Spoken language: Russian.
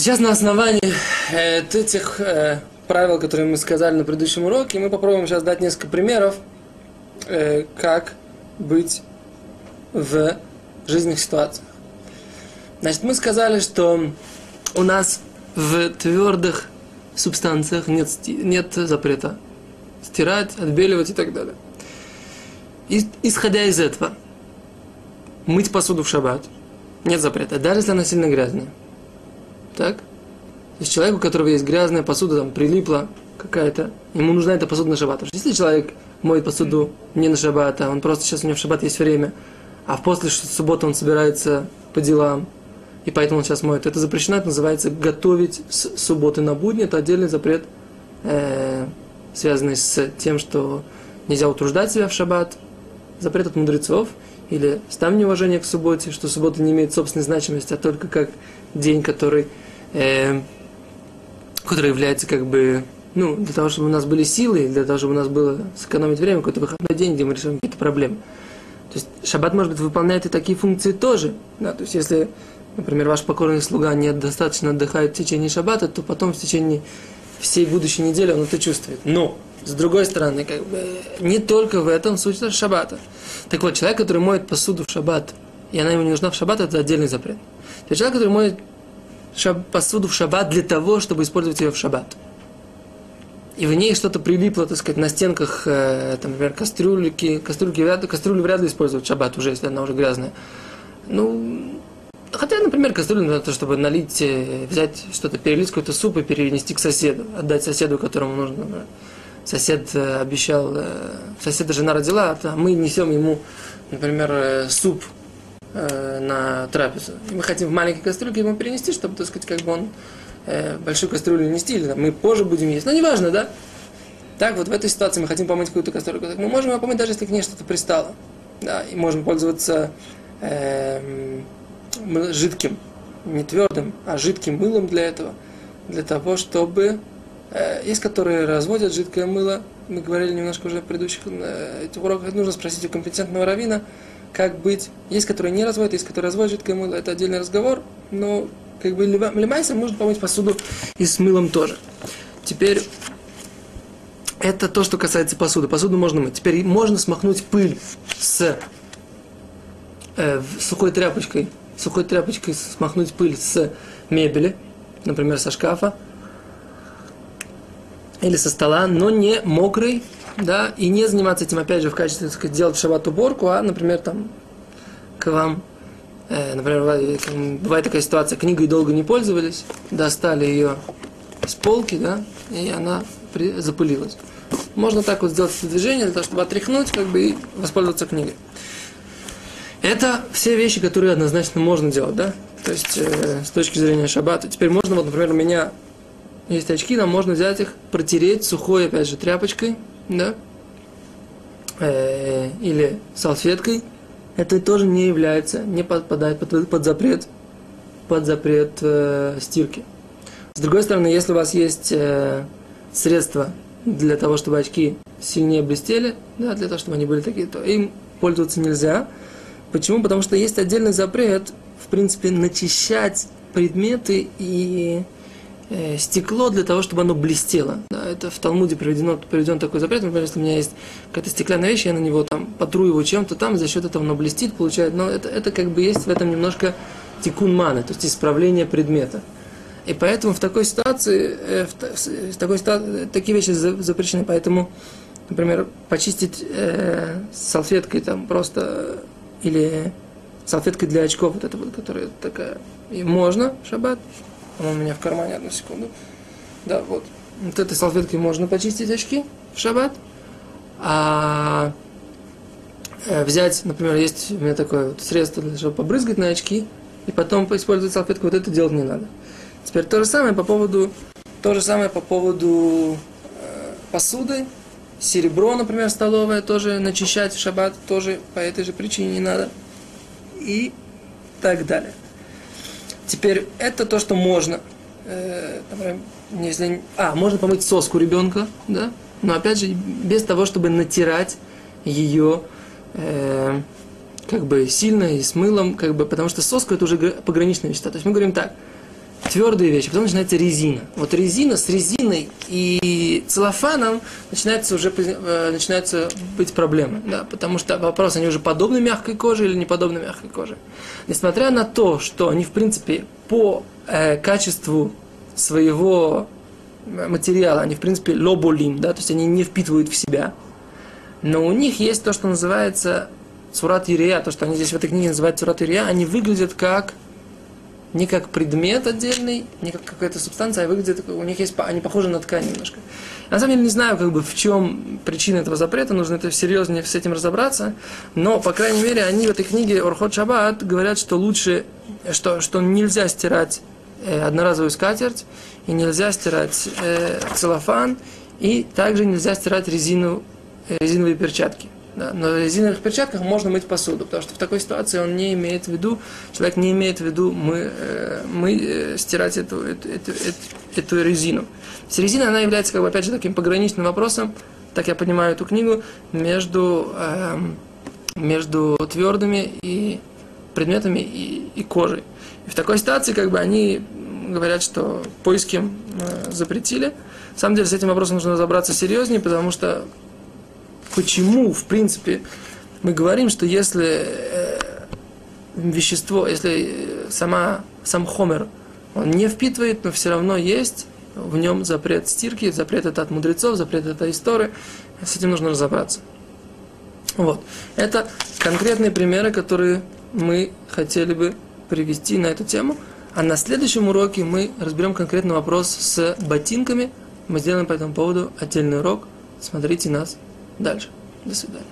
Сейчас на основании этих э, правил, которые мы сказали на предыдущем уроке, мы попробуем сейчас дать несколько примеров, э, как быть в жизненных ситуациях. Значит, мы сказали, что у нас в твердых субстанциях нет, нет запрета стирать, отбеливать и так далее. И, исходя из этого, мыть посуду в шаббат нет запрета, даже если она сильно грязная. Так? То есть человеку, у которого есть грязная посуда, там прилипла какая-то, ему нужна эта посуда на шаббат. Если человек моет посуду не на шаббат, а он просто сейчас у него в шаббат есть время, а в после субботы он собирается по делам, и поэтому он сейчас моет. Это запрещено, это называется готовить с субботы на будни. Это отдельный запрет, э, связанный с тем, что нельзя утруждать себя в шаббат. Запрет от мудрецов. Или там неуважение к субботе, что суббота не имеет собственной значимости, а только как день, который, э, который является как бы ну, для того, чтобы у нас были силы, для того, чтобы у нас было сэкономить время, какой-то выходной день, где мы решаем какие-то проблемы. То есть шаббат, может быть, выполняет и такие функции тоже. Да? То есть если например, ваш покорный слуга недостаточно отдыхает в течение шаббата, то потом в течение всей будущей недели он это чувствует. Но, с другой стороны, как бы, не только в этом суть шаббата. Так вот, человек, который моет посуду в шаббат, и она ему не нужна в шаббат, это отдельный запрет. Человек, который моет шаб, посуду в шаббат для того, чтобы использовать ее в шаббат. И в ней что-то прилипло, так сказать, на стенках, э, там, например, кастрюльки, кастрюльки вряд, кастрюлю вряд ли использовать в шаббат уже, если она уже грязная. Ну, Хотя, например, кастрюлю на то, чтобы налить, э, взять что-то, перелить какой-то суп и перенести к соседу, отдать соседу, которому нужно. Сосед э, обещал, э, соседа жена родила, а мы несем ему, например, суп на трапезу. И мы хотим в маленькой кастрюльке ему перенести, чтобы, так сказать, как бы он большую кастрюлю нести, или мы позже будем есть. Но неважно, да? Так, вот в этой ситуации мы хотим помыть какую-то кастрюльку. Так мы можем ее помыть, даже если к ней что-то пристало. Да, и можем пользоваться эм, жидким, не твердым, а жидким мылом для этого, для того, чтобы э, есть, которые разводят жидкое мыло, мы говорили немножко уже в предыдущих э, этих уроках, нужно спросить у компетентного равина, как быть. Есть, которые не разводят, есть, которые разводят жидкое мыло, это отдельный разговор, но как бы лимайсом можно помыть посуду и с мылом тоже. Теперь это то, что касается посуды. Посуду можно мыть. Теперь можно смахнуть пыль с э, сухой тряпочкой сухой тряпочкой смахнуть пыль с мебели, например, со шкафа или со стола, но не мокрый, да, и не заниматься этим, опять же, в качестве, так сказать, делать шаббат уборку, а, например, там, к вам, э, например, бывает такая ситуация, книгой долго не пользовались, достали ее с полки, да, и она при, запылилась. Можно так вот сделать это движение, для того, чтобы отряхнуть, как бы, и воспользоваться книгой. Это все вещи, которые однозначно можно делать, да? То есть э, с точки зрения шаббата. Теперь можно, вот, например, у меня есть очки, нам можно взять их, протереть сухой, опять же, тряпочкой, да? Э, или салфеткой. Это тоже не является, не подпадает под, под запрет, под запрет э, стирки. С другой стороны, если у вас есть э, средства для того, чтобы очки сильнее блестели, да, для того, чтобы они были такие, то им пользоваться нельзя. Почему? Потому что есть отдельный запрет, в принципе, начищать предметы и э, стекло для того, чтобы оно блестело. Да, это в Талмуде приведено, приведен такой запрет. Например, если у меня есть какая-то стеклянная вещь, я на него там потру его чем-то там, за счет этого оно блестит, получает. Но это, это как бы есть в этом немножко тикун маны, то есть исправление предмета. И поэтому в такой ситуации, э, в, такой ситуации такие вещи запрещены. Поэтому, например, почистить э, салфеткой там просто или салфеткой для очков, вот эта вот, которая такая, и можно шаббат, она у меня в кармане, одну секунду, да, вот, вот этой салфеткой можно почистить очки в шаббат, а э, взять, например, есть у меня такое вот средство, для чтобы побрызгать на очки, и потом использовать салфетку, вот это делать не надо. Теперь то же самое по поводу, то же самое по поводу э, посуды, Серебро, например, столовое тоже начищать в шаббат тоже по этой же причине не надо. И так далее. Теперь это то, что можно. Э, если, а, можно помыть соску ребенка, да? Но опять же, без того, чтобы натирать ее э, как бы сильно и с мылом, как бы, потому что соска это уже пограничная вещество. То есть мы говорим так, твердые вещи, потом начинается резина. Вот резина с резиной и целлофаном начинается уже э, начинается быть проблемы, да, потому что вопрос, они уже подобны мягкой коже или не подобны мягкой коже. Несмотря на то, что они, в принципе, по э, качеству своего материала, они, в принципе, лоболим, да, то есть они не впитывают в себя, но у них есть то, что называется Цурат Ирия, то, что они здесь в этой книге называют Цурат Ирия, они выглядят как не как предмет отдельный, не как какая-то субстанция, а выглядят, у них есть, они похожи на ткань немножко. На самом деле не знаю, как бы, в чем причина этого запрета, нужно это серьезнее с этим разобраться, но, по крайней мере, они в этой книге Орхот Шаббат говорят, что лучше, что, что нельзя стирать э, одноразовую скатерть, и нельзя стирать э, целлофан, и также нельзя стирать резину, э, резиновые перчатки. Да, на резиновых перчатках можно мыть посуду, потому что в такой ситуации он не имеет в виду, человек не имеет в виду мы, э, мы э, стирать эту, эту, эту, эту, эту резину. То резина, она является, как бы, опять же, таким пограничным вопросом, так я понимаю эту книгу, между, э, между твердыми и предметами и, и кожей. И в такой ситуации, как бы, они говорят, что поиски э, запретили. На самом деле, с этим вопросом нужно разобраться серьезнее, потому что почему, в принципе, мы говорим, что если э, вещество, если э, сама, сам хомер, он не впитывает, но все равно есть в нем запрет стирки, запрет это от мудрецов, запрет это истории. С этим нужно разобраться. Вот. Это конкретные примеры, которые мы хотели бы привести на эту тему. А на следующем уроке мы разберем конкретный вопрос с ботинками. Мы сделаем по этому поводу отдельный урок. Смотрите нас дальше. До свидания.